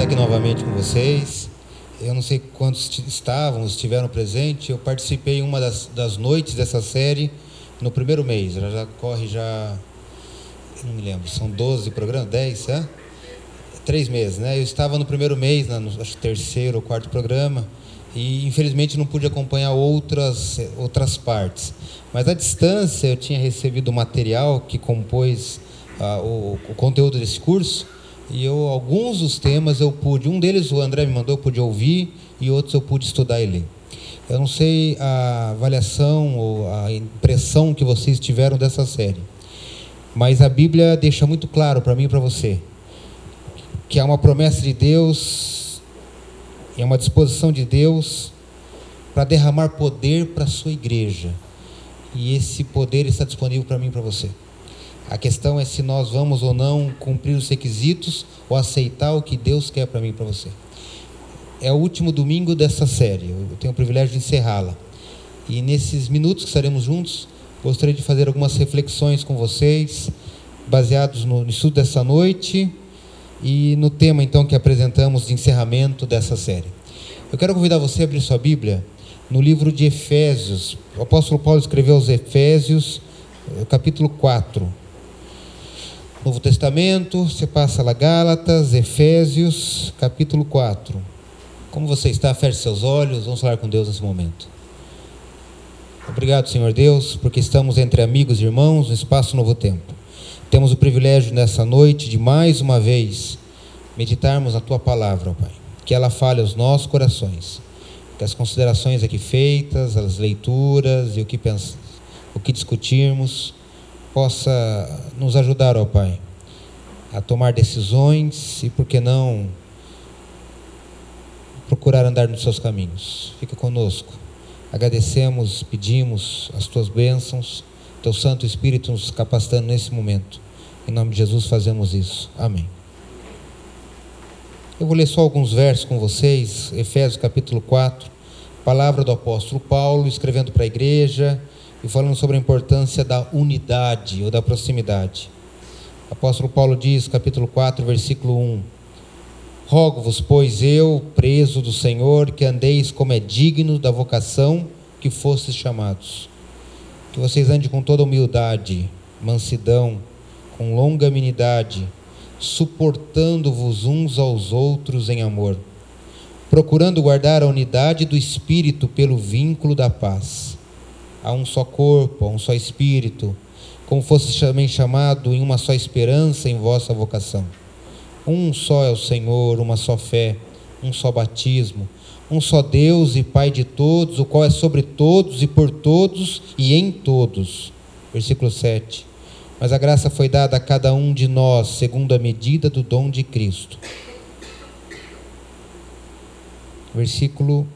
estar aqui novamente com vocês. Eu não sei quantos estavam, estiveram presentes. Eu participei uma das, das noites dessa série no primeiro mês. Ela já corre já. Não me lembro, são 12 programas? 10, é? Três meses, né? Eu estava no primeiro mês, no acho, terceiro ou quarto programa, e infelizmente não pude acompanhar outras, outras partes. Mas à distância eu tinha recebido o material que compôs ah, o, o conteúdo desse curso e eu, alguns dos temas eu pude, um deles o André me mandou, eu pude ouvir, e outros eu pude estudar e ler. Eu não sei a avaliação ou a impressão que vocês tiveram dessa série, mas a Bíblia deixa muito claro para mim e para você que há uma promessa de Deus, é uma disposição de Deus para derramar poder para a sua igreja. E esse poder está disponível para mim e para você. A questão é se nós vamos ou não cumprir os requisitos ou aceitar o que Deus quer para mim e para você. É o último domingo dessa série. Eu tenho o privilégio de encerrá-la. E nesses minutos que estaremos juntos, gostaria de fazer algumas reflexões com vocês, baseados no estudo dessa noite e no tema então que apresentamos de encerramento dessa série. Eu quero convidar você a abrir sua Bíblia no livro de Efésios. O apóstolo Paulo escreveu aos Efésios, eh, capítulo 4. Novo Testamento, você passa lá Gálatas, Efésios, capítulo 4. Como você está? Feche seus olhos, vamos falar com Deus nesse momento. Obrigado, Senhor Deus, porque estamos entre amigos e irmãos no espaço Novo Tempo. Temos o privilégio nessa noite de mais uma vez meditarmos a tua palavra, ó Pai. Que ela fale aos nossos corações. Que as considerações aqui feitas, as leituras e o que, pens... o que discutirmos possa nos ajudar, ó Pai, a tomar decisões e, por que não, procurar andar nos seus caminhos. Fica conosco. Agradecemos, pedimos as tuas bênçãos, teu Santo Espírito nos capacitando nesse momento. Em nome de Jesus fazemos isso. Amém. Eu vou ler só alguns versos com vocês, Efésios capítulo 4, palavra do apóstolo Paulo, escrevendo para a igreja, e falando sobre a importância da unidade ou da proximidade. Apóstolo Paulo diz, capítulo 4, versículo 1: Rogo-vos, pois eu, preso do Senhor, que andeis como é digno da vocação que fostes chamados. Que vocês andem com toda humildade, mansidão, com longanimidade, suportando-vos uns aos outros em amor, procurando guardar a unidade do espírito pelo vínculo da paz a um só corpo, a um só espírito, como fosse também chamado em uma só esperança em vossa vocação. Um só é o Senhor, uma só fé, um só batismo, um só Deus e Pai de todos, o qual é sobre todos e por todos e em todos. Versículo 7. Mas a graça foi dada a cada um de nós, segundo a medida do dom de Cristo. Versículo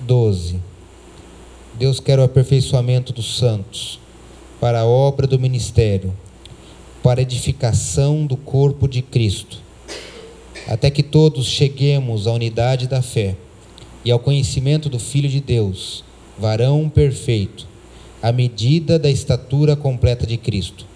12. Deus quer o aperfeiçoamento dos santos para a obra do ministério, para a edificação do corpo de Cristo, até que todos cheguemos à unidade da fé e ao conhecimento do Filho de Deus, varão perfeito, à medida da estatura completa de Cristo,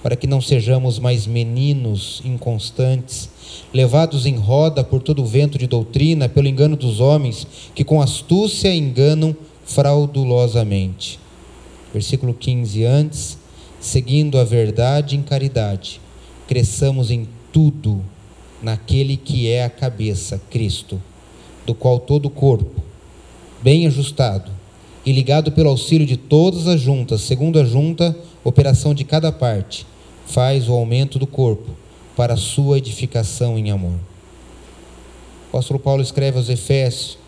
para que não sejamos mais meninos inconstantes, levados em roda por todo o vento de doutrina, pelo engano dos homens, que com astúcia enganam fraudulosamente. Versículo 15: Antes, seguindo a verdade em caridade, cresçamos em tudo naquele que é a cabeça, Cristo, do qual todo o corpo, bem ajustado e ligado pelo auxílio de todas as juntas, segundo a junta, operação de cada parte, faz o aumento do corpo para sua edificação em amor. O apóstolo Paulo escreve aos Efésios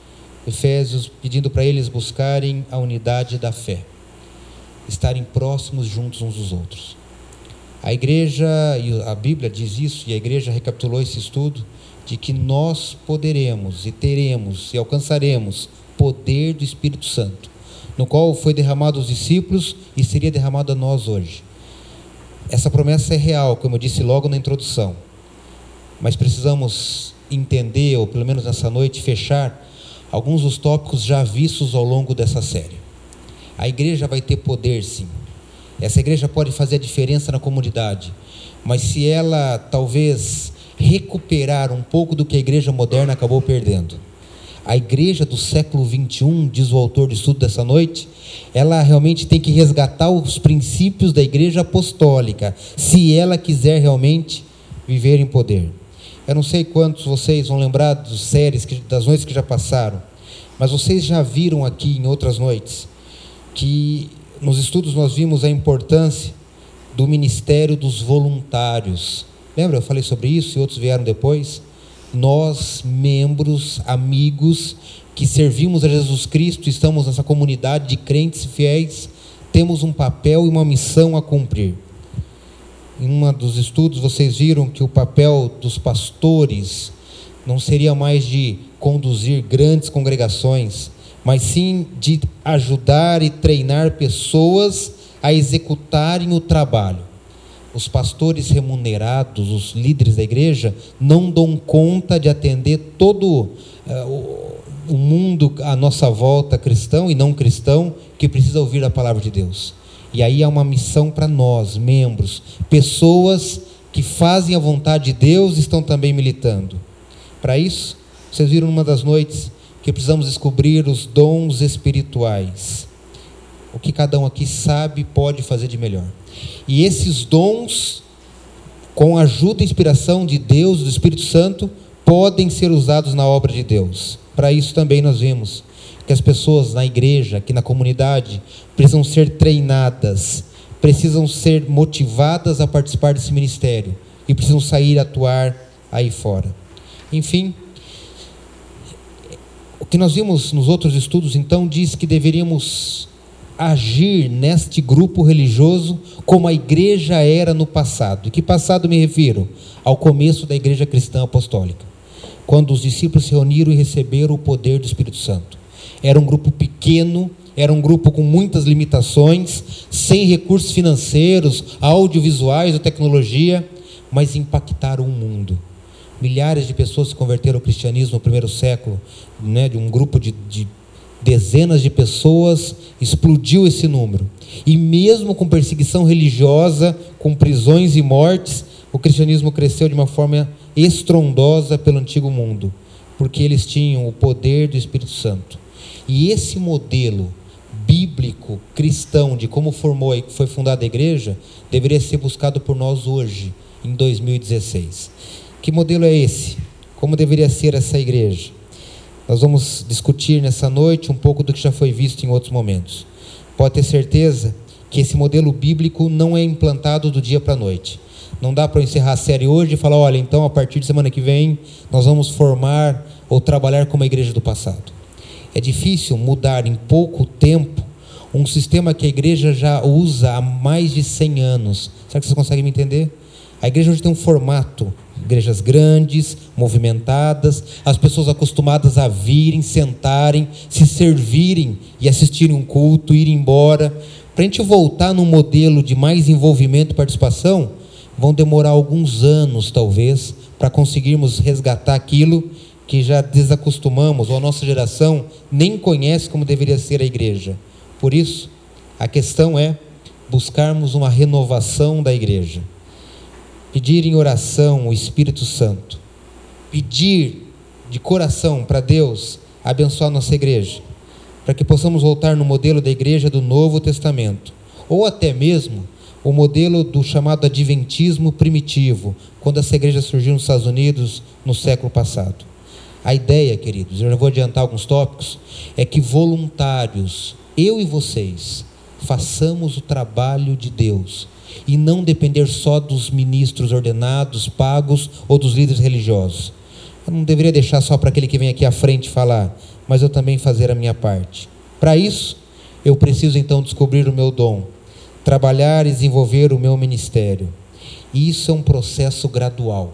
Efésios, pedindo para eles buscarem a unidade da fé, estarem próximos juntos uns dos outros. A igreja, e a Bíblia diz isso, e a igreja recapitulou esse estudo, de que nós poderemos e teremos e alcançaremos poder do Espírito Santo, no qual foi derramado aos discípulos e seria derramado a nós hoje. Essa promessa é real, como eu disse logo na introdução, mas precisamos entender, ou pelo menos nessa noite, fechar alguns dos tópicos já vistos ao longo dessa série. A igreja vai ter poder, sim. Essa igreja pode fazer a diferença na comunidade, mas se ela talvez recuperar um pouco do que a igreja moderna acabou perdendo. A igreja do século 21, diz o autor de estudo dessa noite, ela realmente tem que resgatar os princípios da igreja apostólica, se ela quiser realmente viver em poder. Eu não sei quantos vocês vão lembrar das séries, das noites que já passaram, mas vocês já viram aqui em outras noites que nos estudos nós vimos a importância do ministério dos voluntários. Lembra? Eu falei sobre isso e outros vieram depois. Nós, membros, amigos, que servimos a Jesus Cristo, estamos nessa comunidade de crentes fiéis, temos um papel e uma missão a cumprir. Em um dos estudos, vocês viram que o papel dos pastores não seria mais de conduzir grandes congregações, mas sim de ajudar e treinar pessoas a executarem o trabalho. Os pastores remunerados, os líderes da igreja, não dão conta de atender todo uh, o mundo à nossa volta cristão e não cristão que precisa ouvir a palavra de Deus. E aí há uma missão para nós, membros, pessoas que fazem a vontade de Deus estão também militando. Para isso, vocês viram numa das noites que precisamos descobrir os dons espirituais. O que cada um aqui sabe pode fazer de melhor. E esses dons, com a ajuda e inspiração de Deus, do Espírito Santo, podem ser usados na obra de Deus. Para isso também nós vimos que as pessoas na igreja, aqui na comunidade, precisam ser treinadas, precisam ser motivadas a participar desse ministério e precisam sair atuar aí fora. Enfim, o que nós vimos nos outros estudos, então, diz que deveríamos agir neste grupo religioso como a igreja era no passado. E que passado me refiro? Ao começo da igreja cristã apostólica, quando os discípulos se reuniram e receberam o poder do Espírito Santo. Era um grupo pequeno, era um grupo com muitas limitações, sem recursos financeiros, audiovisuais ou tecnologia, mas impactaram o mundo milhares de pessoas se converteram ao cristianismo no primeiro século, né, de um grupo de, de dezenas de pessoas, explodiu esse número. E mesmo com perseguição religiosa, com prisões e mortes, o cristianismo cresceu de uma forma estrondosa pelo antigo mundo, porque eles tinham o poder do Espírito Santo. E esse modelo bíblico cristão de como formou e foi fundada a igreja deveria ser buscado por nós hoje, em 2016. Que modelo é esse? Como deveria ser essa igreja? Nós vamos discutir nessa noite um pouco do que já foi visto em outros momentos. Pode ter certeza que esse modelo bíblico não é implantado do dia para a noite. Não dá para encerrar a série hoje e falar, olha, então a partir de semana que vem nós vamos formar ou trabalhar como a igreja do passado. É difícil mudar em pouco tempo um sistema que a igreja já usa há mais de 100 anos. Será que vocês conseguem me entender? A igreja hoje tem um formato igrejas grandes, movimentadas, as pessoas acostumadas a virem, sentarem, se servirem e assistirem um culto, ir embora. Para a gente voltar num modelo de mais envolvimento e participação, vão demorar alguns anos, talvez, para conseguirmos resgatar aquilo que já desacostumamos, ou a nossa geração nem conhece como deveria ser a igreja. Por isso, a questão é buscarmos uma renovação da igreja pedir em oração o Espírito Santo, pedir de coração para Deus abençoar nossa igreja, para que possamos voltar no modelo da igreja do Novo Testamento, ou até mesmo o modelo do chamado Adventismo primitivo, quando essa igreja surgiu nos Estados Unidos no século passado. A ideia, queridos, eu já vou adiantar alguns tópicos, é que voluntários, eu e vocês, façamos o trabalho de Deus e não depender só dos ministros ordenados, pagos ou dos líderes religiosos. Eu não deveria deixar só para aquele que vem aqui à frente falar, mas eu também fazer a minha parte. Para isso, eu preciso então descobrir o meu dom, trabalhar e desenvolver o meu ministério. E isso é um processo gradual.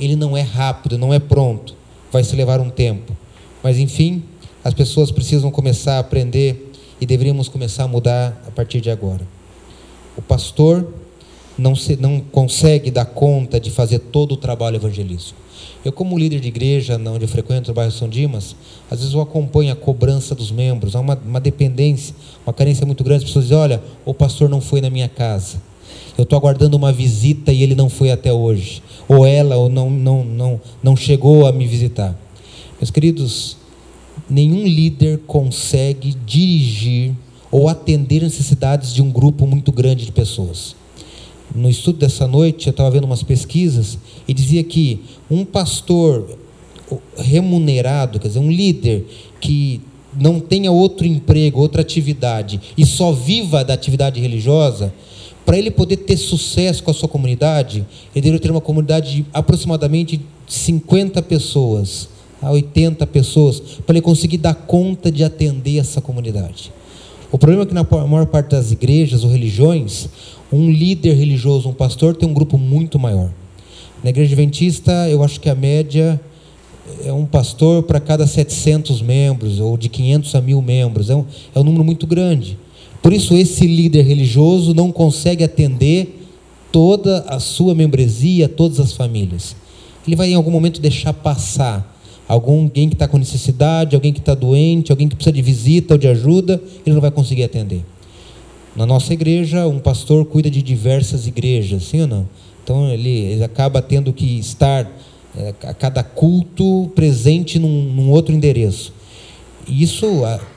Ele não é rápido, não é pronto, vai se levar um tempo. Mas enfim, as pessoas precisam começar a aprender e deveríamos começar a mudar a partir de agora. O pastor não, se, não consegue dar conta de fazer todo o trabalho evangelístico. Eu, como líder de igreja, onde eu frequento o bairro São Dimas, às vezes eu acompanho a cobrança dos membros, há uma, uma dependência, uma carência muito grande. As pessoas dizem: olha, o pastor não foi na minha casa. Eu estou aguardando uma visita e ele não foi até hoje. Ou ela ou não, não, não, não chegou a me visitar. Meus queridos, nenhum líder consegue dirigir ou atender necessidades de um grupo muito grande de pessoas. No estudo dessa noite, eu estava vendo umas pesquisas e dizia que um pastor remunerado, quer dizer, um líder que não tenha outro emprego, outra atividade e só viva da atividade religiosa, para ele poder ter sucesso com a sua comunidade, ele deveria ter uma comunidade de aproximadamente 50 pessoas a 80 pessoas, para ele conseguir dar conta de atender essa comunidade. O problema é que na maior parte das igrejas ou religiões, um líder religioso, um pastor, tem um grupo muito maior. Na igreja adventista, eu acho que a média é um pastor para cada 700 membros, ou de 500 a 1000 membros. É um, é um número muito grande. Por isso, esse líder religioso não consegue atender toda a sua membresia, todas as famílias. Ele vai, em algum momento, deixar passar alguém que está com necessidade, alguém que está doente, alguém que precisa de visita ou de ajuda, ele não vai conseguir atender. Na nossa igreja, um pastor cuida de diversas igrejas, sim ou não? Então ele, ele acaba tendo que estar é, a cada culto presente num, num outro endereço. Isso,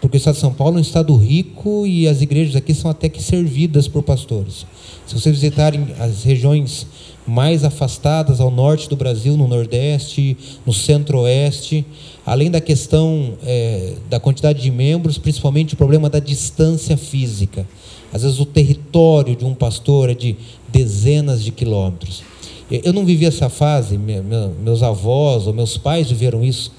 porque o Estado de São Paulo é um estado rico e as igrejas aqui são até que servidas por pastores. Se vocês visitarem as regiões mais afastadas ao norte do Brasil, no Nordeste, no Centro-Oeste, além da questão é, da quantidade de membros, principalmente o problema da distância física. Às vezes o território de um pastor é de dezenas de quilômetros. Eu não vivi essa fase, meus avós ou meus pais viveram isso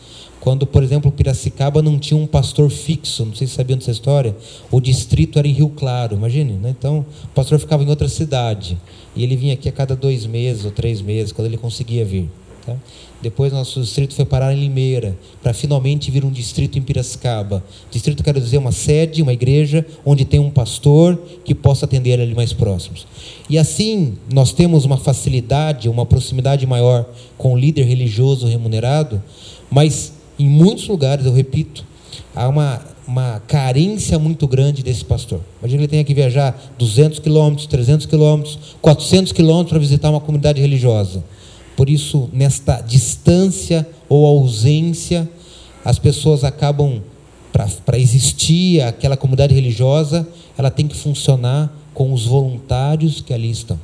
quando, por exemplo, Piracicaba não tinha um pastor fixo, não sei se sabiam dessa história, o distrito era em Rio Claro, imagine, né? então o pastor ficava em outra cidade, e ele vinha aqui a cada dois meses ou três meses, quando ele conseguia vir. Tá? Depois nosso distrito foi parar em Limeira, para finalmente vir um distrito em Piracicaba. Distrito quero dizer uma sede, uma igreja, onde tem um pastor que possa atender ali mais próximos. E assim nós temos uma facilidade, uma proximidade maior com o líder religioso remunerado, mas em muitos lugares, eu repito, há uma, uma carência muito grande desse pastor. Imagina que ele tenha que viajar 200 quilômetros, 300 quilômetros, 400 quilômetros para visitar uma comunidade religiosa. Por isso, nesta distância ou ausência, as pessoas acabam, para existir aquela comunidade religiosa, ela tem que funcionar com os voluntários que ali estão.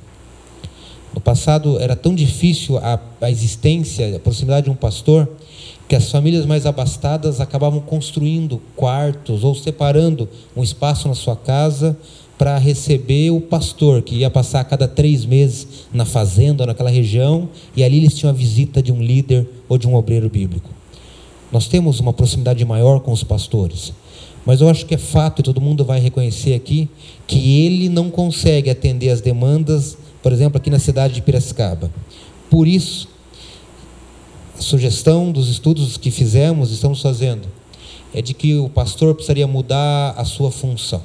No passado era tão difícil a, a existência, a proximidade de um pastor, que as famílias mais abastadas acabavam construindo quartos ou separando um espaço na sua casa para receber o pastor, que ia passar a cada três meses na fazenda, naquela região, e ali eles tinham a visita de um líder ou de um obreiro bíblico. Nós temos uma proximidade maior com os pastores, mas eu acho que é fato, e todo mundo vai reconhecer aqui, que ele não consegue atender as demandas, por exemplo, aqui na cidade de Piracicaba. Por isso, sugestão dos estudos que fizemos, estamos fazendo, é de que o pastor precisaria mudar a sua função.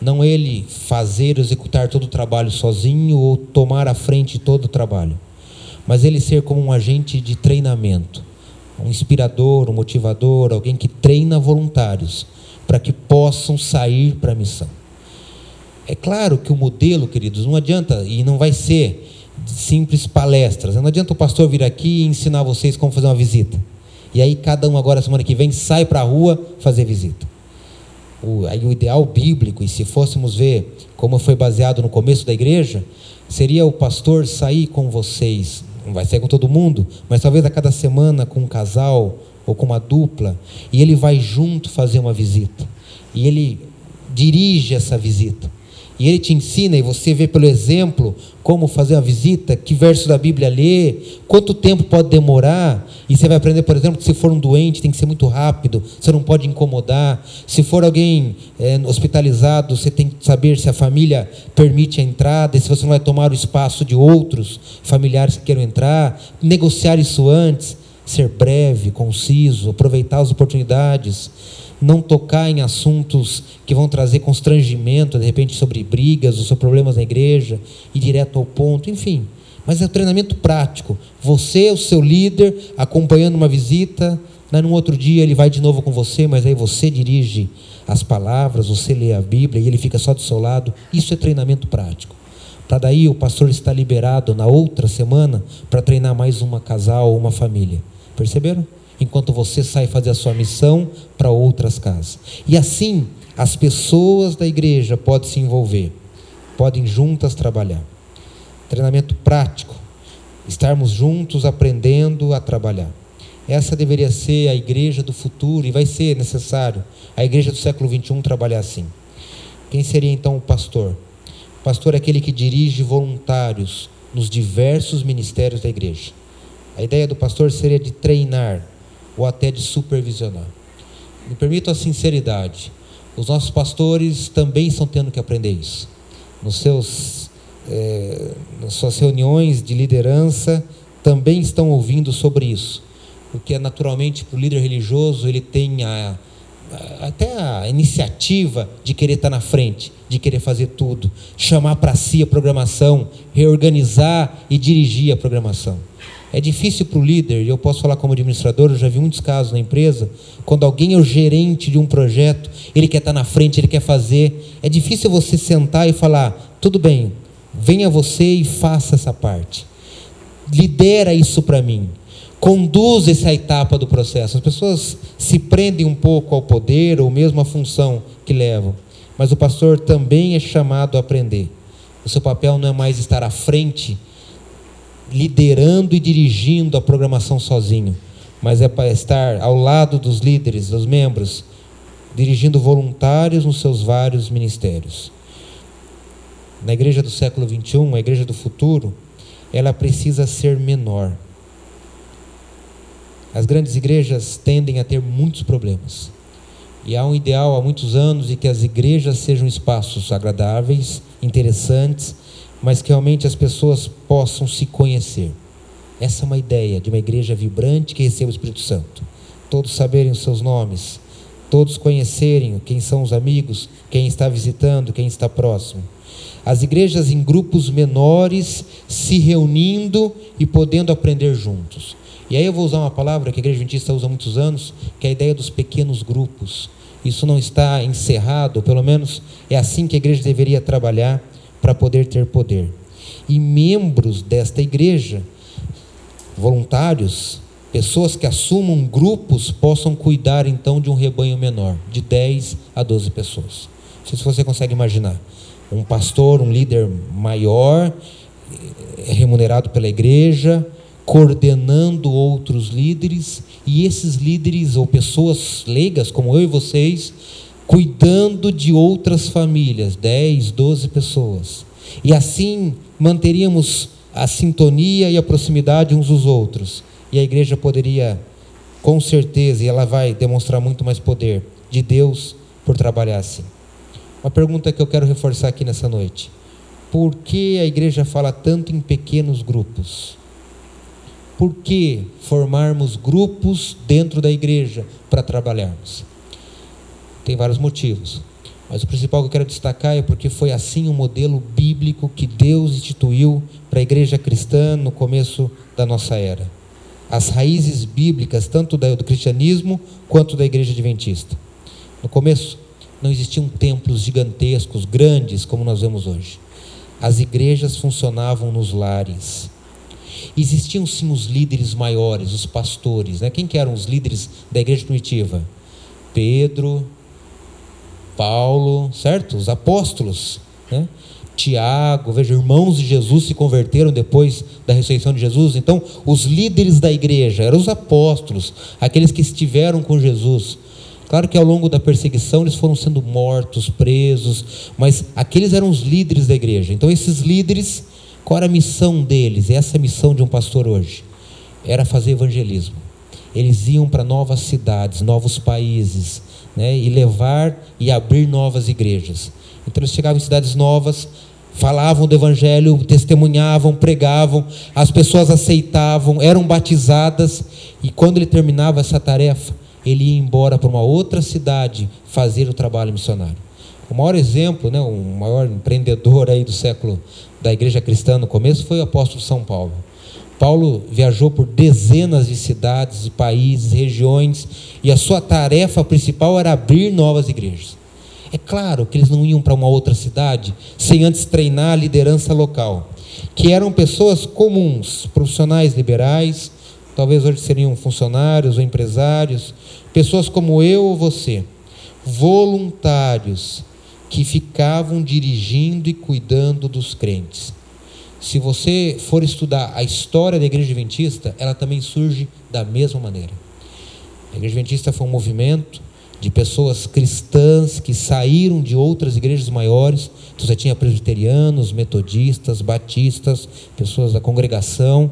Não ele fazer, executar todo o trabalho sozinho ou tomar à frente todo o trabalho, mas ele ser como um agente de treinamento, um inspirador, um motivador, alguém que treina voluntários para que possam sair para a missão. É claro que o modelo, queridos, não adianta e não vai ser simples palestras. Não adianta o pastor vir aqui e ensinar vocês como fazer uma visita. E aí cada um agora, semana que vem, sai para a rua fazer visita. O, aí o ideal bíblico, e se fôssemos ver como foi baseado no começo da igreja, seria o pastor sair com vocês, não vai sair com todo mundo, mas talvez a cada semana com um casal ou com uma dupla, e ele vai junto fazer uma visita. E ele dirige essa visita. E ele te ensina, e você vê pelo exemplo, como fazer uma visita, que verso da Bíblia ler, quanto tempo pode demorar. E você vai aprender, por exemplo, que se for um doente tem que ser muito rápido, você não pode incomodar. Se for alguém é, hospitalizado, você tem que saber se a família permite a entrada, e se você não vai tomar o espaço de outros familiares que queiram entrar. Negociar isso antes, ser breve, conciso, aproveitar as oportunidades não tocar em assuntos que vão trazer constrangimento, de repente sobre brigas ou sobre problemas na igreja, ir direto ao ponto, enfim. Mas é um treinamento prático. Você, o seu líder, acompanhando uma visita, né, num outro dia ele vai de novo com você, mas aí você dirige as palavras, você lê a Bíblia e ele fica só do seu lado. Isso é treinamento prático. para daí o pastor estar liberado na outra semana para treinar mais uma casal ou uma família. Perceberam? Enquanto você sai fazer a sua missão para outras casas. E assim, as pessoas da igreja podem se envolver, podem juntas trabalhar. Treinamento prático, estarmos juntos aprendendo a trabalhar. Essa deveria ser a igreja do futuro e vai ser necessário a igreja do século 21 trabalhar assim. Quem seria então o pastor? O pastor é aquele que dirige voluntários nos diversos ministérios da igreja. A ideia do pastor seria de treinar ou até de supervisionar. Me permito a sinceridade. Os nossos pastores também estão tendo que aprender isso. Nos seus, é, nas suas reuniões de liderança, também estão ouvindo sobre isso. Porque, naturalmente, para o líder religioso, ele tem a, até a iniciativa de querer estar na frente, de querer fazer tudo, chamar para si a programação, reorganizar e dirigir a programação. É difícil para o líder, e eu posso falar como administrador, eu já vi muitos casos na empresa, quando alguém é o gerente de um projeto, ele quer estar na frente, ele quer fazer. É difícil você sentar e falar: tudo bem, venha você e faça essa parte. Lidera isso para mim. Conduz essa etapa do processo. As pessoas se prendem um pouco ao poder ou mesmo à função que levam. Mas o pastor também é chamado a aprender. O seu papel não é mais estar à frente liderando e dirigindo a programação sozinho, mas é para estar ao lado dos líderes, dos membros, dirigindo voluntários nos seus vários ministérios. Na igreja do século 21, a igreja do futuro, ela precisa ser menor. As grandes igrejas tendem a ter muitos problemas. E há um ideal há muitos anos de que as igrejas sejam espaços agradáveis, interessantes, mas que realmente as pessoas possam se conhecer. Essa é uma ideia de uma igreja vibrante que receba o Espírito Santo. Todos saberem os seus nomes, todos conhecerem quem são os amigos, quem está visitando, quem está próximo. As igrejas em grupos menores se reunindo e podendo aprender juntos. E aí eu vou usar uma palavra que a igreja adventista usa há muitos anos, que é a ideia dos pequenos grupos. Isso não está encerrado, pelo menos é assim que a igreja deveria trabalhar para poder ter poder. E membros desta igreja, voluntários, pessoas que assumam grupos, possam cuidar então de um rebanho menor, de 10 a 12 pessoas. Não sei se você consegue imaginar. Um pastor, um líder maior, é remunerado pela igreja, coordenando outros líderes, e esses líderes ou pessoas leigas, como eu e vocês, cuidando de outras famílias, 10, 12 pessoas. E assim manteríamos a sintonia e a proximidade uns dos outros. E a igreja poderia, com certeza, e ela vai demonstrar muito mais poder de Deus por trabalhar assim. Uma pergunta que eu quero reforçar aqui nessa noite: por que a igreja fala tanto em pequenos grupos? Por que formarmos grupos dentro da igreja para trabalharmos? Tem vários motivos. Mas o principal que eu quero destacar é porque foi assim o modelo bíblico que Deus instituiu para a igreja cristã no começo da nossa era. As raízes bíblicas, tanto do cristianismo quanto da igreja adventista. No começo, não existiam templos gigantescos, grandes, como nós vemos hoje. As igrejas funcionavam nos lares. Existiam sim os líderes maiores, os pastores. Né? Quem que eram os líderes da igreja primitiva? Pedro, Paulo, certo? Os apóstolos, né? Tiago, veja, irmãos de Jesus se converteram depois da ressurreição de Jesus. Então, os líderes da igreja eram os apóstolos, aqueles que estiveram com Jesus. Claro que ao longo da perseguição eles foram sendo mortos, presos, mas aqueles eram os líderes da igreja. Então, esses líderes, qual era a missão deles? Essa é a missão de um pastor hoje. Era fazer evangelismo. Eles iam para novas cidades, novos países, né, e levar e abrir novas igrejas. Então eles chegavam em cidades novas, falavam do Evangelho, testemunhavam, pregavam, as pessoas aceitavam, eram batizadas, e quando ele terminava essa tarefa, ele ia embora para uma outra cidade fazer o trabalho missionário. O maior exemplo, né, o maior empreendedor aí do século da igreja cristã no começo foi o apóstolo São Paulo. Paulo viajou por dezenas de cidades, países, regiões, e a sua tarefa principal era abrir novas igrejas. É claro que eles não iam para uma outra cidade sem antes treinar a liderança local, que eram pessoas comuns, profissionais liberais, talvez hoje seriam funcionários ou empresários, pessoas como eu ou você, voluntários que ficavam dirigindo e cuidando dos crentes. Se você for estudar a história da Igreja Adventista, ela também surge da mesma maneira. A Igreja Adventista foi um movimento de pessoas cristãs que saíram de outras igrejas maiores. Então você tinha presbiterianos, metodistas, batistas, pessoas da congregação.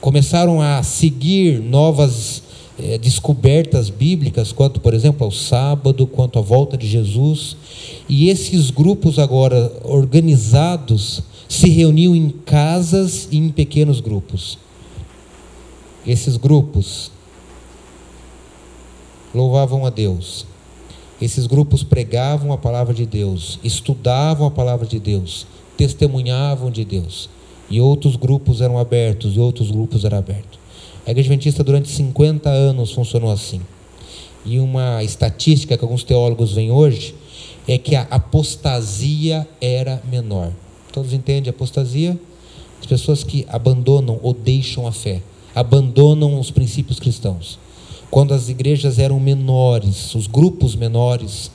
Começaram a seguir novas é, descobertas bíblicas, quanto, por exemplo, ao sábado, quanto à volta de Jesus. E esses grupos agora organizados se reuniam em casas e em pequenos grupos. Esses grupos louvavam a Deus. Esses grupos pregavam a palavra de Deus, estudavam a palavra de Deus, testemunhavam de Deus. E outros grupos eram abertos, e outros grupos eram abertos. A Igreja Adventista durante 50 anos funcionou assim. E uma estatística que alguns teólogos veem hoje é que a apostasia era menor. Todos entendem apostasia? As pessoas que abandonam ou deixam a fé, abandonam os princípios cristãos. Quando as igrejas eram menores, os grupos menores,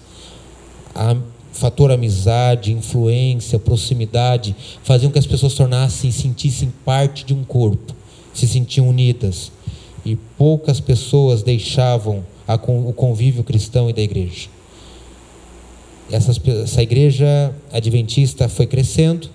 a fator amizade, influência, proximidade, faziam que as pessoas tornassem, sentissem parte de um corpo se sentiam unidas e poucas pessoas deixavam a, o convívio cristão e da igreja. Essas, essa igreja adventista foi crescendo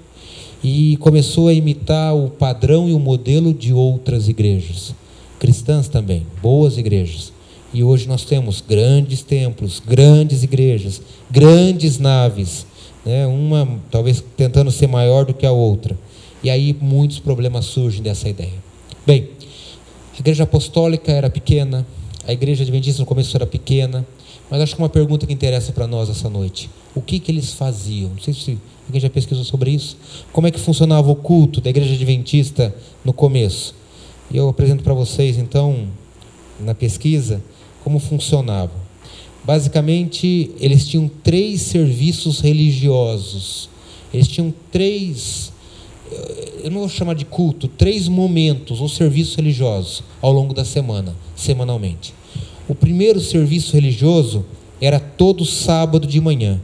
e começou a imitar o padrão e o modelo de outras igrejas, cristãs também, boas igrejas. E hoje nós temos grandes templos, grandes igrejas, grandes naves, né? uma talvez tentando ser maior do que a outra. E aí muitos problemas surgem dessa ideia. Bem, a igreja apostólica era pequena, a igreja adventista no começo era pequena, mas acho que uma pergunta que interessa para nós essa noite: o que, que eles faziam? Não sei se alguém já pesquisou sobre isso. Como é que funcionava o culto da igreja adventista no começo? E eu apresento para vocês, então, na pesquisa, como funcionava. Basicamente, eles tinham três serviços religiosos. Eles tinham três eu não vou chamar de culto, três momentos ou serviços religiosos ao longo da semana, semanalmente. O primeiro serviço religioso era todo sábado de manhã.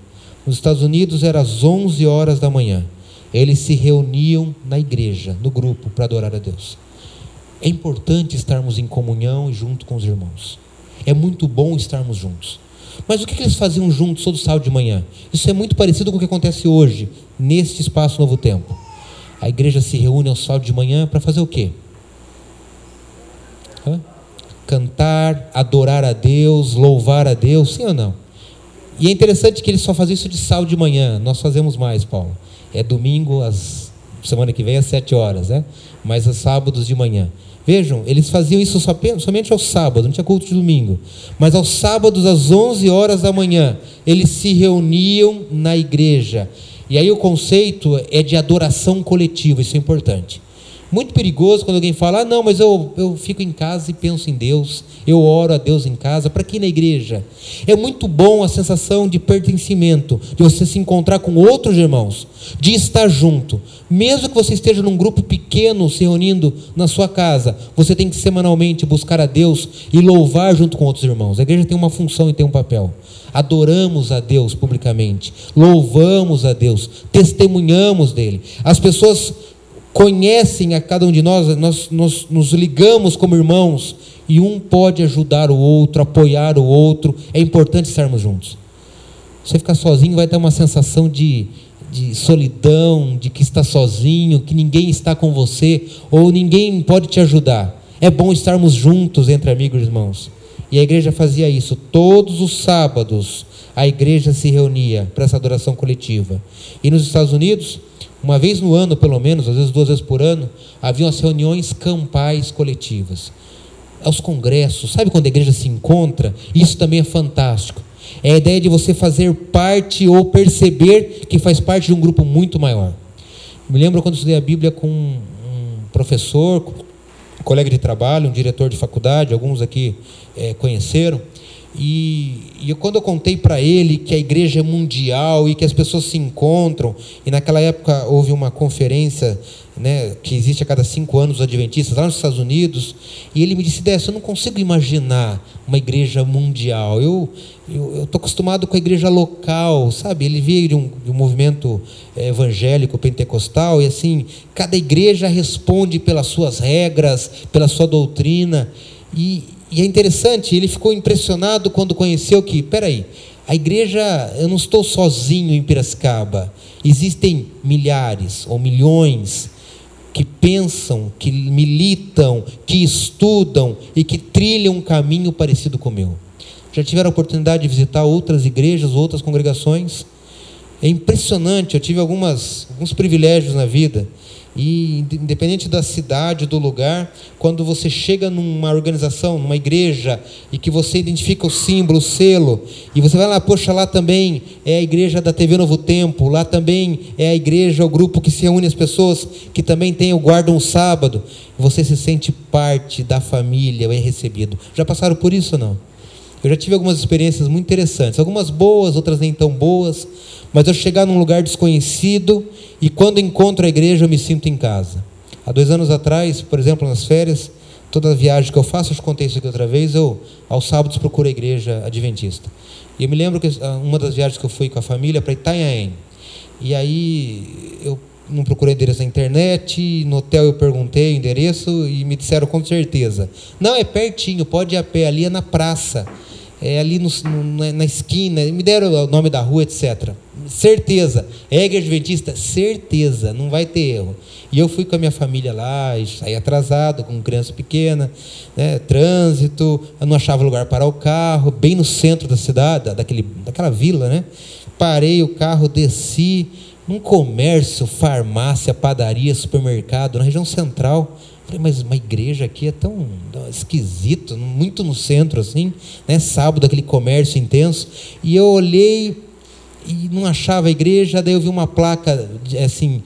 Nos Estados Unidos era às 11 horas da manhã. Eles se reuniam na igreja, no grupo, para adorar a Deus. É importante estarmos em comunhão e junto com os irmãos. É muito bom estarmos juntos. Mas o que eles faziam juntos todo sábado de manhã? Isso é muito parecido com o que acontece hoje, neste espaço Novo Tempo. A igreja se reúne ao sábado de manhã para fazer o quê? Cantar, adorar a Deus, louvar a Deus, sim ou não? E é interessante que eles só fazem isso de sábado de manhã. Nós fazemos mais, Paulo. É domingo, às, semana que vem, às sete horas, né? Mas aos sábados de manhã. Vejam, eles faziam isso somente ao sábado, não tinha culto de domingo. Mas aos sábados, às 11 horas da manhã, eles se reuniam na igreja e aí o conceito é de adoração coletiva, isso é importante. Muito perigoso quando alguém fala, ah, não, mas eu, eu fico em casa e penso em Deus, eu oro a Deus em casa, para que na igreja? É muito bom a sensação de pertencimento, de você se encontrar com outros irmãos, de estar junto. Mesmo que você esteja num grupo pequeno se reunindo na sua casa, você tem que semanalmente buscar a Deus e louvar junto com outros irmãos. A igreja tem uma função e tem um papel adoramos a Deus publicamente, louvamos a Deus, testemunhamos dele. As pessoas conhecem a cada um de nós, nós, nós nos ligamos como irmãos e um pode ajudar o outro, apoiar o outro. É importante estarmos juntos. Você ficar sozinho vai ter uma sensação de, de solidão, de que está sozinho, que ninguém está com você ou ninguém pode te ajudar. É bom estarmos juntos entre amigos e irmãos. E a igreja fazia isso. Todos os sábados a igreja se reunia para essa adoração coletiva. E nos Estados Unidos, uma vez no ano, pelo menos, às vezes duas vezes por ano, haviam as reuniões campais coletivas. Aos congressos, sabe quando a igreja se encontra? Isso também é fantástico. É a ideia de você fazer parte ou perceber que faz parte de um grupo muito maior. Me lembro quando estudei a Bíblia com um professor, colega de trabalho, um diretor de faculdade, alguns aqui é, conheceram, E, e eu, quando eu contei para ele que a igreja é mundial e que as pessoas se encontram, e naquela época houve uma conferência né, que existe a cada cinco anos os adventistas lá nos Estados Unidos, e ele me disse: Dessa, eu não consigo imaginar uma igreja mundial. Eu estou acostumado com a igreja local, sabe? Ele veio de um, de um movimento é, evangélico pentecostal, e assim, cada igreja responde pelas suas regras, pela sua doutrina. E, e é interessante, ele ficou impressionado quando conheceu que, peraí, a igreja, eu não estou sozinho em Piracicaba. Existem milhares ou milhões que pensam, que militam, que estudam e que trilham um caminho parecido com o meu. Já tiveram a oportunidade de visitar outras igrejas, outras congregações? É impressionante, eu tive algumas, alguns privilégios na vida. E independente da cidade, do lugar, quando você chega numa organização, numa igreja, e que você identifica o símbolo, o selo, e você vai lá, poxa, lá também é a igreja da TV Novo Tempo, lá também é a igreja, o grupo que se reúne as pessoas que também tem o guarda um sábado, você se sente parte da família, é recebido. Já passaram por isso ou não? Eu já tive algumas experiências muito interessantes, algumas boas, outras nem tão boas, mas eu chegar num lugar desconhecido e quando encontro a igreja eu me sinto em casa. Há dois anos atrás, por exemplo, nas férias, toda viagem que eu faço, eu contei isso aqui outra vez, eu aos sábados procuro a igreja adventista. E eu me lembro que ah, uma das viagens que eu fui com a família para Itanhaém. E aí eu não procurei endereço na internet, no hotel eu perguntei o endereço e me disseram com certeza. Não, é pertinho, pode ir a pé, ali é na praça, é ali no, no, na esquina, me deram o nome da rua, etc. Certeza. É igreja adventista? Certeza, não vai ter erro. E eu fui com a minha família lá, saí atrasado, com criança pequena, né, trânsito, eu não achava lugar para o carro, bem no centro da cidade, daquele, daquela vila, né? Parei o carro, desci, num comércio, farmácia, padaria, supermercado, na região central. Falei, mas uma igreja aqui é tão esquisito, muito no centro assim, né? Sábado, aquele comércio intenso. E eu olhei e não achava a igreja, daí eu vi uma placa, assim,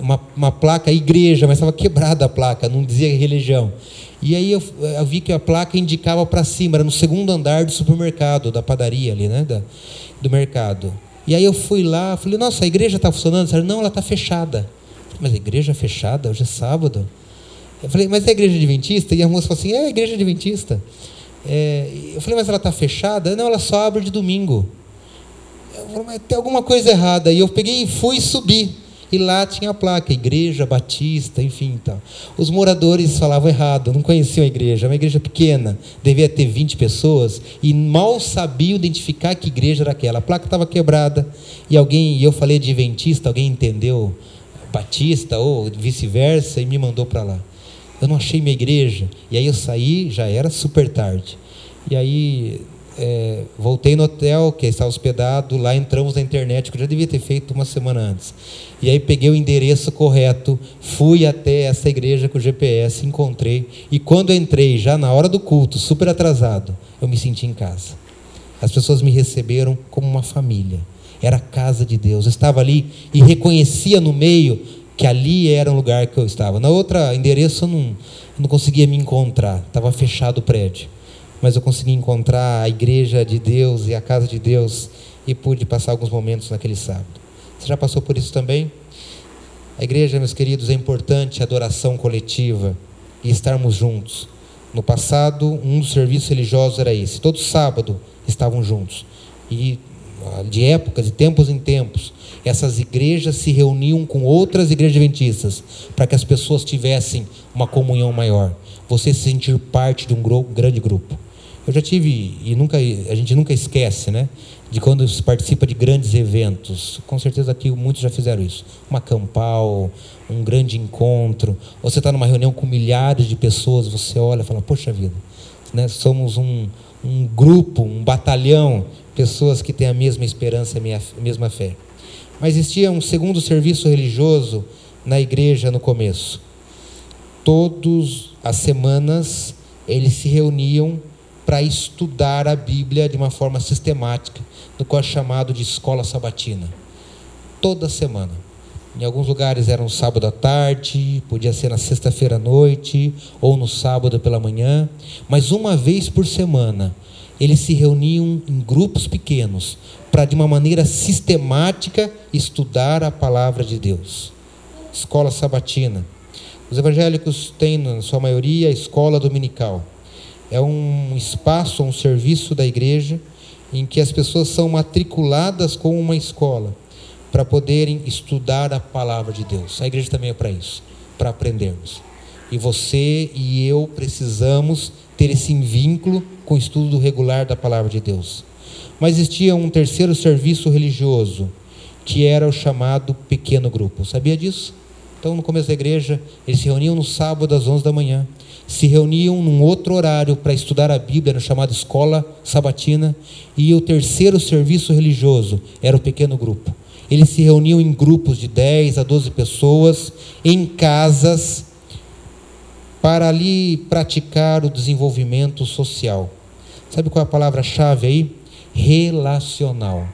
uma, uma placa igreja, mas estava quebrada a placa, não dizia religião. E aí eu, eu vi que a placa indicava para cima, era no segundo andar do supermercado, da padaria ali, né, da, do mercado. E aí eu fui lá, falei, nossa, a igreja está funcionando? Falei, não, ela está fechada. Mas a igreja fechada? Hoje é sábado. Eu falei, mas é igreja adventista? E a moça falou assim, é a igreja adventista. É, eu falei, mas ela está fechada? Não, ela só abre de domingo. Eu falei, mas tem alguma coisa errada. E eu peguei e fui subir. E lá tinha a placa, Igreja Batista, enfim. Então. Os moradores falavam errado, não conheciam a igreja. É uma igreja pequena, devia ter 20 pessoas, e mal sabiam identificar que igreja era aquela. A placa estava quebrada, e alguém, e eu falei adventista, alguém entendeu batista ou vice-versa, e me mandou para lá. Eu não achei minha igreja. E aí eu saí, já era super tarde. E aí é, voltei no hotel, que estava hospedado, lá entramos na internet, que eu já devia ter feito uma semana antes. E aí peguei o endereço correto, fui até essa igreja com o GPS, encontrei. E quando entrei, já na hora do culto, super atrasado, eu me senti em casa. As pessoas me receberam como uma família. Era a casa de Deus. Eu estava ali e reconhecia no meio que ali era um lugar que eu estava. Na outra endereço eu não, não conseguia me encontrar, estava fechado o prédio mas eu consegui encontrar a igreja de Deus e a casa de Deus e pude passar alguns momentos naquele sábado. Você já passou por isso também? A igreja, meus queridos, é importante a adoração coletiva e estarmos juntos. No passado, um dos serviços religiosos era esse. Todo sábado estavam juntos. E de épocas, de tempos em tempos, essas igrejas se reuniam com outras igrejas adventistas para que as pessoas tivessem uma comunhão maior. Você se sentir parte de um grande grupo. Eu já tive, e nunca, a gente nunca esquece, né? De quando se participa de grandes eventos. Com certeza aqui muitos já fizeram isso. Uma campal, um grande encontro. Você está numa reunião com milhares de pessoas, você olha e fala, poxa vida, né? somos um, um grupo, um batalhão, pessoas que têm a mesma esperança, a mesma fé. Mas existia um segundo serviço religioso na igreja no começo. Todas as semanas eles se reuniam para estudar a Bíblia de uma forma sistemática, no qual é chamado de escola sabatina. Toda semana. Em alguns lugares era no sábado à tarde, podia ser na sexta-feira à noite ou no sábado pela manhã, mas uma vez por semana eles se reuniam em grupos pequenos para, de uma maneira sistemática, estudar a palavra de Deus. Escola sabatina. Os evangélicos têm, na sua maioria, a escola dominical. É um espaço, um serviço da igreja em que as pessoas são matriculadas com uma escola para poderem estudar a palavra de Deus. A igreja também é para isso, para aprendermos. E você e eu precisamos ter esse vínculo com o estudo regular da palavra de Deus. Mas existia um terceiro serviço religioso, que era o chamado pequeno grupo. Sabia disso? Então, no começo da igreja, eles se reuniam no sábado às 11 da manhã, se reuniam num outro horário para estudar a Bíblia, no chamado escola sabatina, e o terceiro serviço religioso era o pequeno grupo. Eles se reuniam em grupos de 10 a 12 pessoas, em casas, para ali praticar o desenvolvimento social. Sabe qual é a palavra-chave aí? Relacional.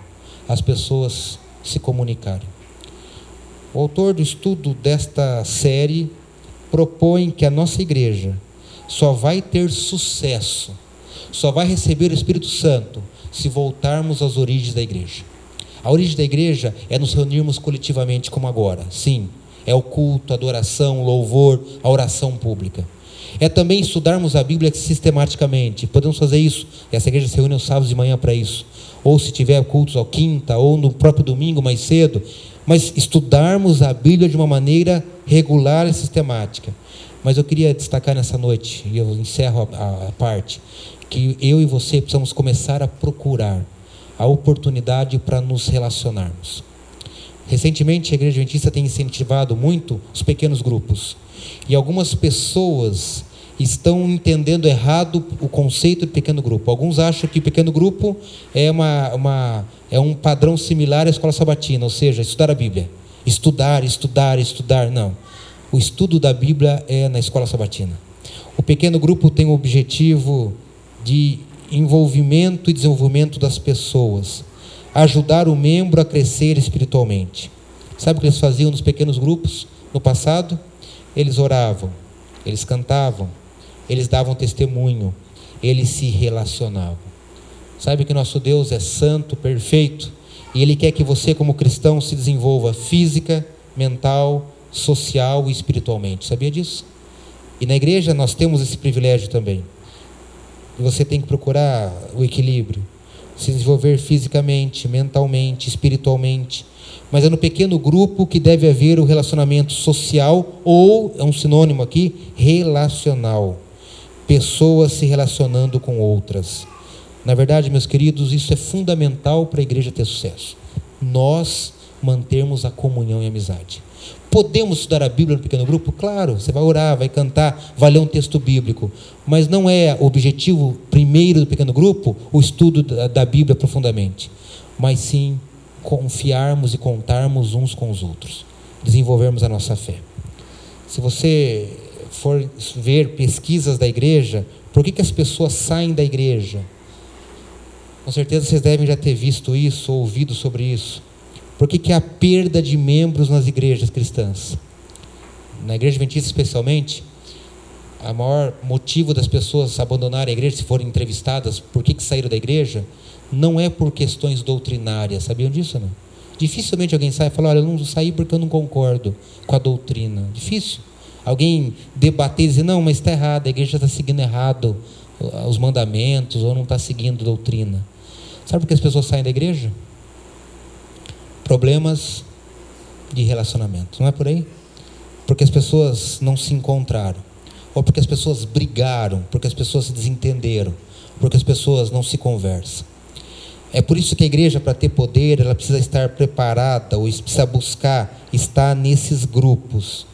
As pessoas se comunicarem. O autor do estudo desta série propõe que a nossa igreja só vai ter sucesso, só vai receber o Espírito Santo se voltarmos às origens da igreja. A origem da igreja é nos reunirmos coletivamente como agora. Sim, é o culto, a adoração, o louvor, a oração pública. É também estudarmos a Bíblia sistematicamente. Podemos fazer isso. Essa igreja se reúne aos sábados de manhã para isso. Ou se tiver cultos ao quinta, ou no próprio domingo mais cedo. Mas estudarmos a Bíblia de uma maneira regular e sistemática. Mas eu queria destacar nessa noite, e eu encerro a, a parte, que eu e você precisamos começar a procurar a oportunidade para nos relacionarmos. Recentemente, a Igreja Adventista tem incentivado muito os pequenos grupos. E algumas pessoas estão entendendo errado o conceito de pequeno grupo. Alguns acham que pequeno grupo é, uma, uma, é um padrão similar à escola sabatina, ou seja, estudar a Bíblia. Estudar, estudar, estudar. Não. O estudo da Bíblia é na escola sabatina. O pequeno grupo tem o objetivo de envolvimento e desenvolvimento das pessoas, ajudar o membro a crescer espiritualmente. Sabe o que eles faziam nos pequenos grupos no passado? Eles oravam, eles cantavam, eles davam testemunho, eles se relacionavam. Sabe que nosso Deus é santo, perfeito, e Ele quer que você, como cristão, se desenvolva física, mental, social e espiritualmente. Sabia disso? E na igreja nós temos esse privilégio também. Você tem que procurar o equilíbrio, se desenvolver fisicamente, mentalmente, espiritualmente. Mas é no pequeno grupo que deve haver o relacionamento social ou, é um sinônimo aqui, relacional. Pessoas se relacionando com outras. Na verdade, meus queridos, isso é fundamental para a igreja ter sucesso. Nós mantermos a comunhão e a amizade. Podemos estudar a Bíblia no pequeno grupo? Claro, você vai orar, vai cantar, vai ler um texto bíblico. Mas não é o objetivo primeiro do pequeno grupo o estudo da Bíblia profundamente. Mas sim confiarmos e contarmos uns com os outros. Desenvolvermos a nossa fé. Se você for ver pesquisas da igreja, por que, que as pessoas saem da igreja? Com certeza vocês devem já ter visto isso, ouvido sobre isso. Por que, que há perda de membros nas igrejas cristãs? Na igreja adventista, especialmente, o maior motivo das pessoas abandonarem a igreja, se forem entrevistadas, por que, que saíram da igreja, não é por questões doutrinárias. Sabiam disso, não? Dificilmente alguém sai e fala: Olha, eu não saí porque eu não concordo com a doutrina. Difícil. Alguém debater e dizer: Não, mas está errado, a igreja está seguindo errado os mandamentos ou não está seguindo doutrina. Sabe por que as pessoas saem da igreja? Problemas de relacionamento. Não é por aí? Porque as pessoas não se encontraram, ou porque as pessoas brigaram, porque as pessoas se desentenderam, porque as pessoas não se conversam. É por isso que a igreja, para ter poder, ela precisa estar preparada, ou precisa buscar estar nesses grupos,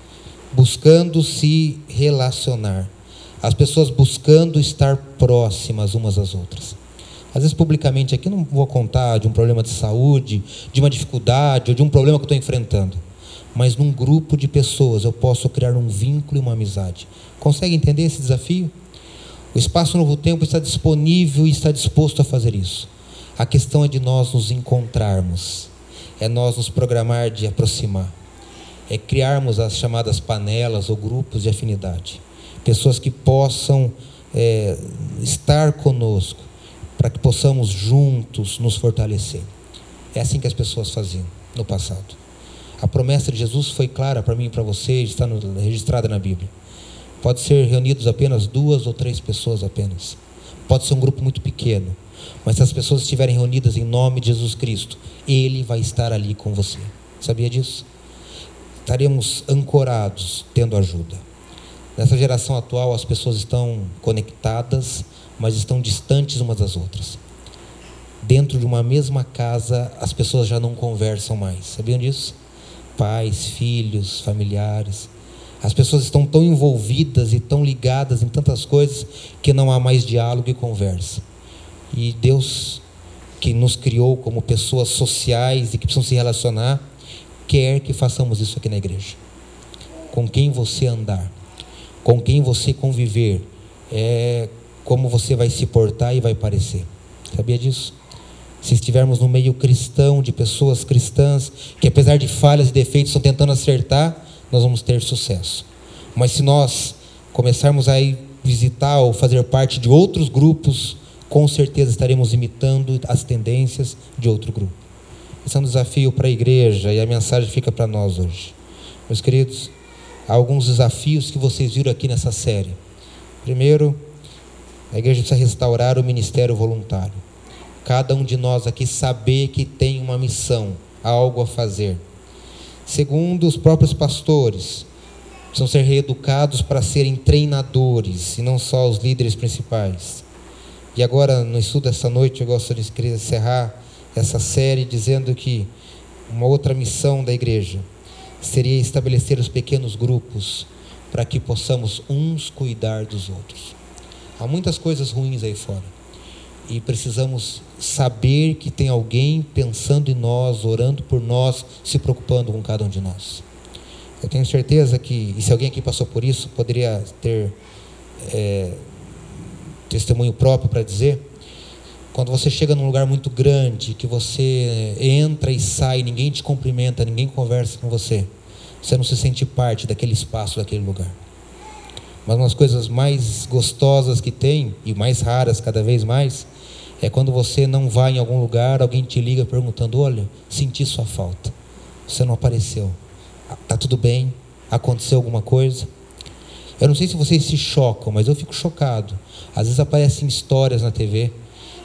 buscando se relacionar. As pessoas buscando estar próximas umas às outras. Às vezes, publicamente aqui, não vou contar de um problema de saúde, de uma dificuldade ou de um problema que estou enfrentando. Mas num grupo de pessoas eu posso criar um vínculo e uma amizade. Consegue entender esse desafio? O Espaço Novo Tempo está disponível e está disposto a fazer isso. A questão é de nós nos encontrarmos, é nós nos programar de aproximar, é criarmos as chamadas panelas ou grupos de afinidade. Pessoas que possam é, estar conosco, para que possamos juntos nos fortalecer. É assim que as pessoas faziam no passado. A promessa de Jesus foi clara para mim e para você, está registrada na Bíblia. Pode ser reunidos apenas duas ou três pessoas apenas. Pode ser um grupo muito pequeno. Mas se as pessoas estiverem reunidas em nome de Jesus Cristo, Ele vai estar ali com você. Sabia disso? Estaremos ancorados, tendo ajuda. Nessa geração atual, as pessoas estão conectadas, mas estão distantes umas das outras. Dentro de uma mesma casa, as pessoas já não conversam mais. Sabiam disso? Pais, filhos, familiares. As pessoas estão tão envolvidas e tão ligadas em tantas coisas que não há mais diálogo e conversa. E Deus, que nos criou como pessoas sociais e que precisam se relacionar, quer que façamos isso aqui na igreja. Com quem você andar, com quem você conviver, é como você vai se portar e vai parecer. Sabia disso? Se estivermos no meio cristão, de pessoas cristãs, que apesar de falhas e defeitos estão tentando acertar, nós vamos ter sucesso. Mas se nós começarmos a visitar ou fazer parte de outros grupos, com certeza estaremos imitando as tendências de outro grupo. Esse é um desafio para a igreja e a mensagem fica para nós hoje. Meus queridos, há alguns desafios que vocês viram aqui nessa série. Primeiro, a igreja precisa restaurar o ministério voluntário. Cada um de nós aqui saber que tem uma missão, algo a fazer. Segundo, os próprios pastores precisam ser reeducados para serem treinadores e não só os líderes principais. E agora, no estudo dessa noite, eu gostaria de encerrar essa série dizendo que uma outra missão da igreja seria estabelecer os pequenos grupos para que possamos uns cuidar dos outros. Há muitas coisas ruins aí fora e precisamos saber que tem alguém pensando em nós, orando por nós, se preocupando com cada um de nós. Eu tenho certeza que, e se alguém aqui passou por isso, poderia ter é, testemunho próprio para dizer. Quando você chega num lugar muito grande, que você entra e sai, ninguém te cumprimenta, ninguém conversa com você, você não se sente parte daquele espaço, daquele lugar. Mas uma das coisas mais gostosas que tem, e mais raras cada vez mais, é quando você não vai em algum lugar, alguém te liga perguntando: Olha, senti sua falta. Você não apareceu. Tá tudo bem? Aconteceu alguma coisa? Eu não sei se vocês se chocam, mas eu fico chocado. Às vezes aparecem histórias na TV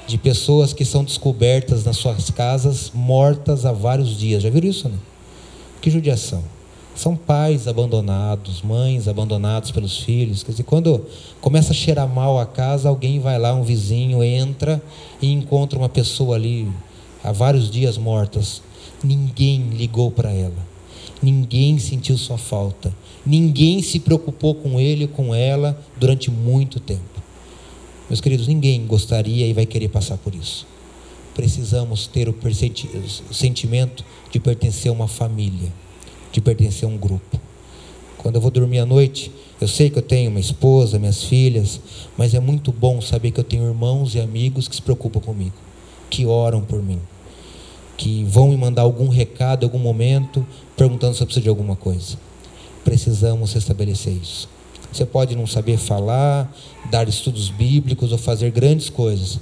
de pessoas que são descobertas nas suas casas mortas há vários dias. Já viram isso? Não? Que judiação. São pais abandonados, mães abandonados pelos filhos. Quer dizer, quando começa a cheirar mal a casa, alguém vai lá, um vizinho entra e encontra uma pessoa ali há vários dias mortas. Ninguém ligou para ela. Ninguém sentiu sua falta. Ninguém se preocupou com ele e com ela durante muito tempo. Meus queridos, ninguém gostaria e vai querer passar por isso. Precisamos ter o sentimento de pertencer a uma família de pertencer a um grupo. Quando eu vou dormir à noite, eu sei que eu tenho uma esposa, minhas filhas, mas é muito bom saber que eu tenho irmãos e amigos que se preocupam comigo, que oram por mim, que vão me mandar algum recado em algum momento, perguntando se eu preciso de alguma coisa. Precisamos restabelecer isso. Você pode não saber falar, dar estudos bíblicos ou fazer grandes coisas,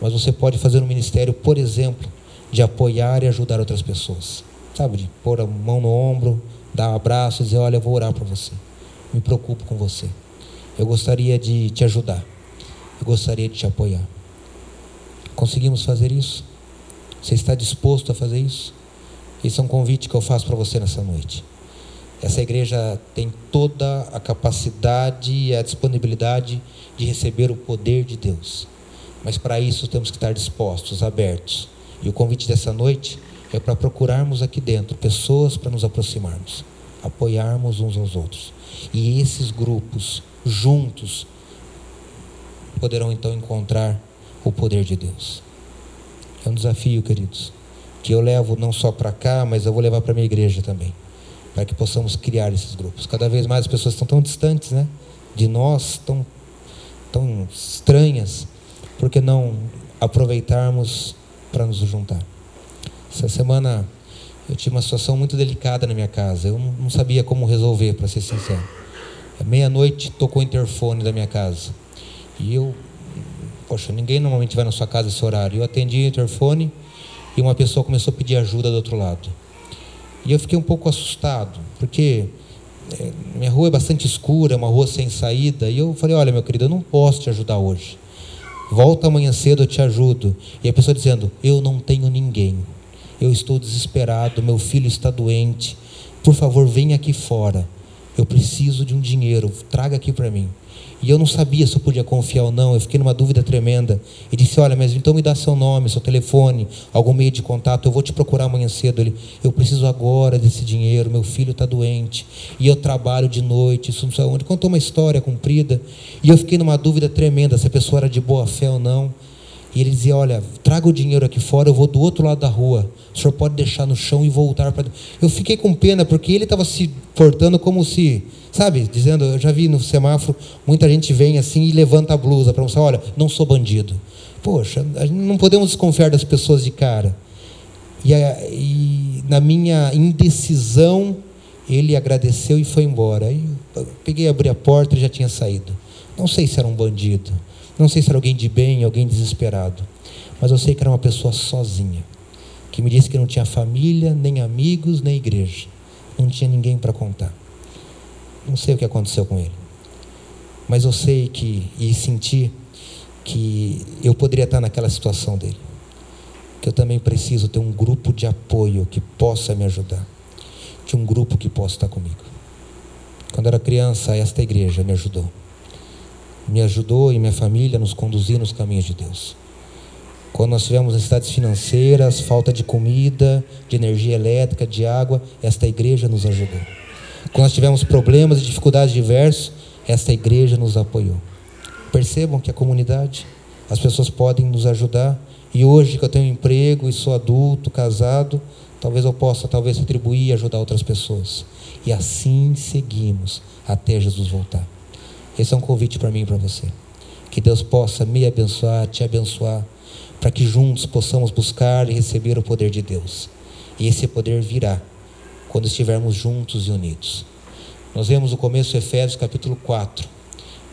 mas você pode fazer um ministério, por exemplo, de apoiar e ajudar outras pessoas sabe, de pôr a mão no ombro, dar um abraço dizer: Olha, eu vou orar por você, me preocupo com você. Eu gostaria de te ajudar, eu gostaria de te apoiar. Conseguimos fazer isso? Você está disposto a fazer isso? Esse é um convite que eu faço para você nessa noite. Essa igreja tem toda a capacidade e a disponibilidade de receber o poder de Deus. Mas para isso temos que estar dispostos, abertos. E o convite dessa noite é para procurarmos aqui dentro pessoas para nos aproximarmos, apoiarmos uns aos outros. E esses grupos, juntos, poderão então encontrar o poder de Deus. É um desafio, queridos, que eu levo não só para cá, mas eu vou levar para minha igreja também, para que possamos criar esses grupos. Cada vez mais as pessoas estão tão distantes, né? De nós, tão, tão estranhas, por que não aproveitarmos para nos juntar? Essa semana eu tive uma situação muito delicada na minha casa. Eu não sabia como resolver, para ser sincero. Meia-noite tocou o interfone da minha casa. E eu Poxa, ninguém normalmente vai na sua casa esse horário. Eu atendi o interfone e uma pessoa começou a pedir ajuda do outro lado. E eu fiquei um pouco assustado, porque é, minha rua é bastante escura, é uma rua sem saída. E eu falei: Olha, meu querido, eu não posso te ajudar hoje. Volta amanhã cedo, eu te ajudo. E a pessoa dizendo: Eu não tenho ninguém. Eu estou desesperado, meu filho está doente. Por favor, venha aqui fora. Eu preciso de um dinheiro, traga aqui para mim. E eu não sabia se eu podia confiar ou não, eu fiquei numa dúvida tremenda. E disse: Olha, mas então me dá seu nome, seu telefone, algum meio de contato, eu vou te procurar amanhã cedo. Ele: Eu preciso agora desse dinheiro, meu filho está doente, e eu trabalho de noite, isso não sei onde. Contou uma história comprida, e eu fiquei numa dúvida tremenda se a pessoa era de boa fé ou não. E ele dizia: Olha, traga o dinheiro aqui fora, eu vou do outro lado da rua. O senhor pode deixar no chão e voltar para. Eu fiquei com pena, porque ele estava se portando como se, sabe, dizendo: Eu já vi no semáforo, muita gente vem assim e levanta a blusa para mostrar: Olha, não sou bandido. Poxa, não podemos desconfiar das pessoas de cara. E, e na minha indecisão, ele agradeceu e foi embora. Aí eu peguei, abri a porta e já tinha saído. Não sei se era um bandido. Não sei se era alguém de bem, alguém desesperado, mas eu sei que era uma pessoa sozinha, que me disse que não tinha família, nem amigos, nem igreja, não tinha ninguém para contar. Não sei o que aconteceu com ele, mas eu sei que e senti que eu poderia estar naquela situação dele, que eu também preciso ter um grupo de apoio que possa me ajudar, de um grupo que possa estar comigo. Quando era criança, esta igreja me ajudou me ajudou e minha família a nos conduzir nos caminhos de Deus. Quando nós tivemos necessidades financeiras, falta de comida, de energia elétrica, de água, esta igreja nos ajudou. Quando nós tivemos problemas e dificuldades diversos, esta igreja nos apoiou. Percebam que a comunidade, as pessoas podem nos ajudar. E hoje que eu tenho emprego e sou adulto, casado, talvez eu possa talvez retribuir e ajudar outras pessoas. E assim seguimos até Jesus voltar. Esse é um convite para mim e para você. Que Deus possa me abençoar, te abençoar, para que juntos possamos buscar e receber o poder de Deus. E esse poder virá quando estivermos juntos e unidos. Nós vemos o começo de Efésios capítulo 4.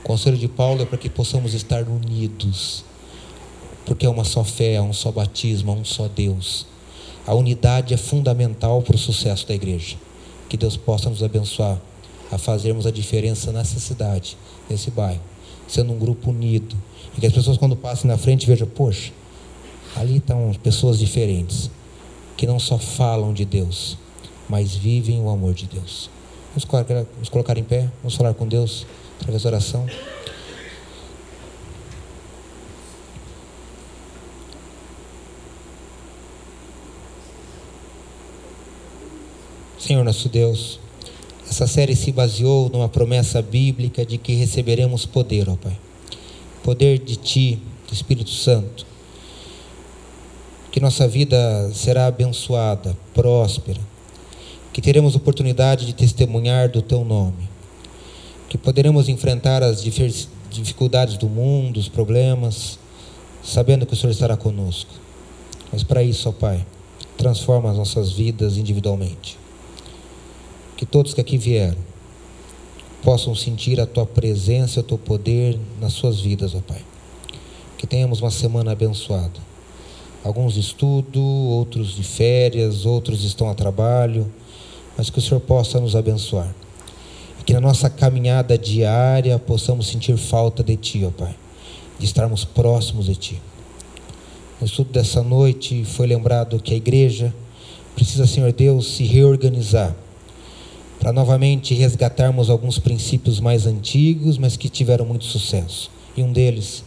O conselho de Paulo é para que possamos estar unidos, porque é uma só fé, é um só batismo, é um só Deus. A unidade é fundamental para o sucesso da igreja. Que Deus possa nos abençoar a fazermos a diferença nessa cidade, nesse bairro, sendo um grupo unido. E que as pessoas, quando passem na frente, vejam: poxa, ali estão pessoas diferentes, que não só falam de Deus, mas vivem o amor de Deus. Vamos colocar, vamos colocar em pé, vamos falar com Deus através da oração. Senhor nosso Deus, essa série se baseou numa promessa bíblica de que receberemos poder, ó Pai. Poder de Ti, do Espírito Santo. Que nossa vida será abençoada, próspera. Que teremos oportunidade de testemunhar do Teu nome. Que poderemos enfrentar as dificuldades do mundo, os problemas, sabendo que o Senhor estará conosco. Mas para isso, ó Pai, transforma as nossas vidas individualmente que todos que aqui vieram possam sentir a tua presença, o teu poder nas suas vidas, ó Pai. Que tenhamos uma semana abençoada. Alguns de estudo, outros de férias, outros estão a trabalho, mas que o Senhor possa nos abençoar. E que na nossa caminhada diária possamos sentir falta de Ti, ó Pai, de estarmos próximos de Ti. No estudo dessa noite foi lembrado que a igreja precisa, Senhor Deus, se reorganizar para novamente resgatarmos alguns princípios mais antigos, mas que tiveram muito sucesso. E um deles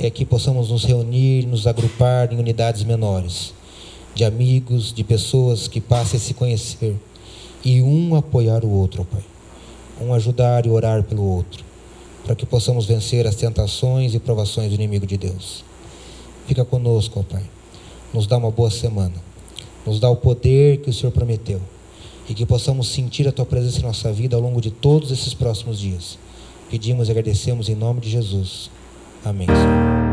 é que possamos nos reunir, nos agrupar em unidades menores, de amigos, de pessoas que passem a se conhecer e um apoiar o outro, Pai. Um ajudar e orar pelo outro, para que possamos vencer as tentações e provações do inimigo de Deus. Fica conosco, Pai. Nos dá uma boa semana. Nos dá o poder que o Senhor prometeu e que possamos sentir a tua presença em nossa vida ao longo de todos esses próximos dias. Pedimos e agradecemos em nome de Jesus. Amém. Senhor.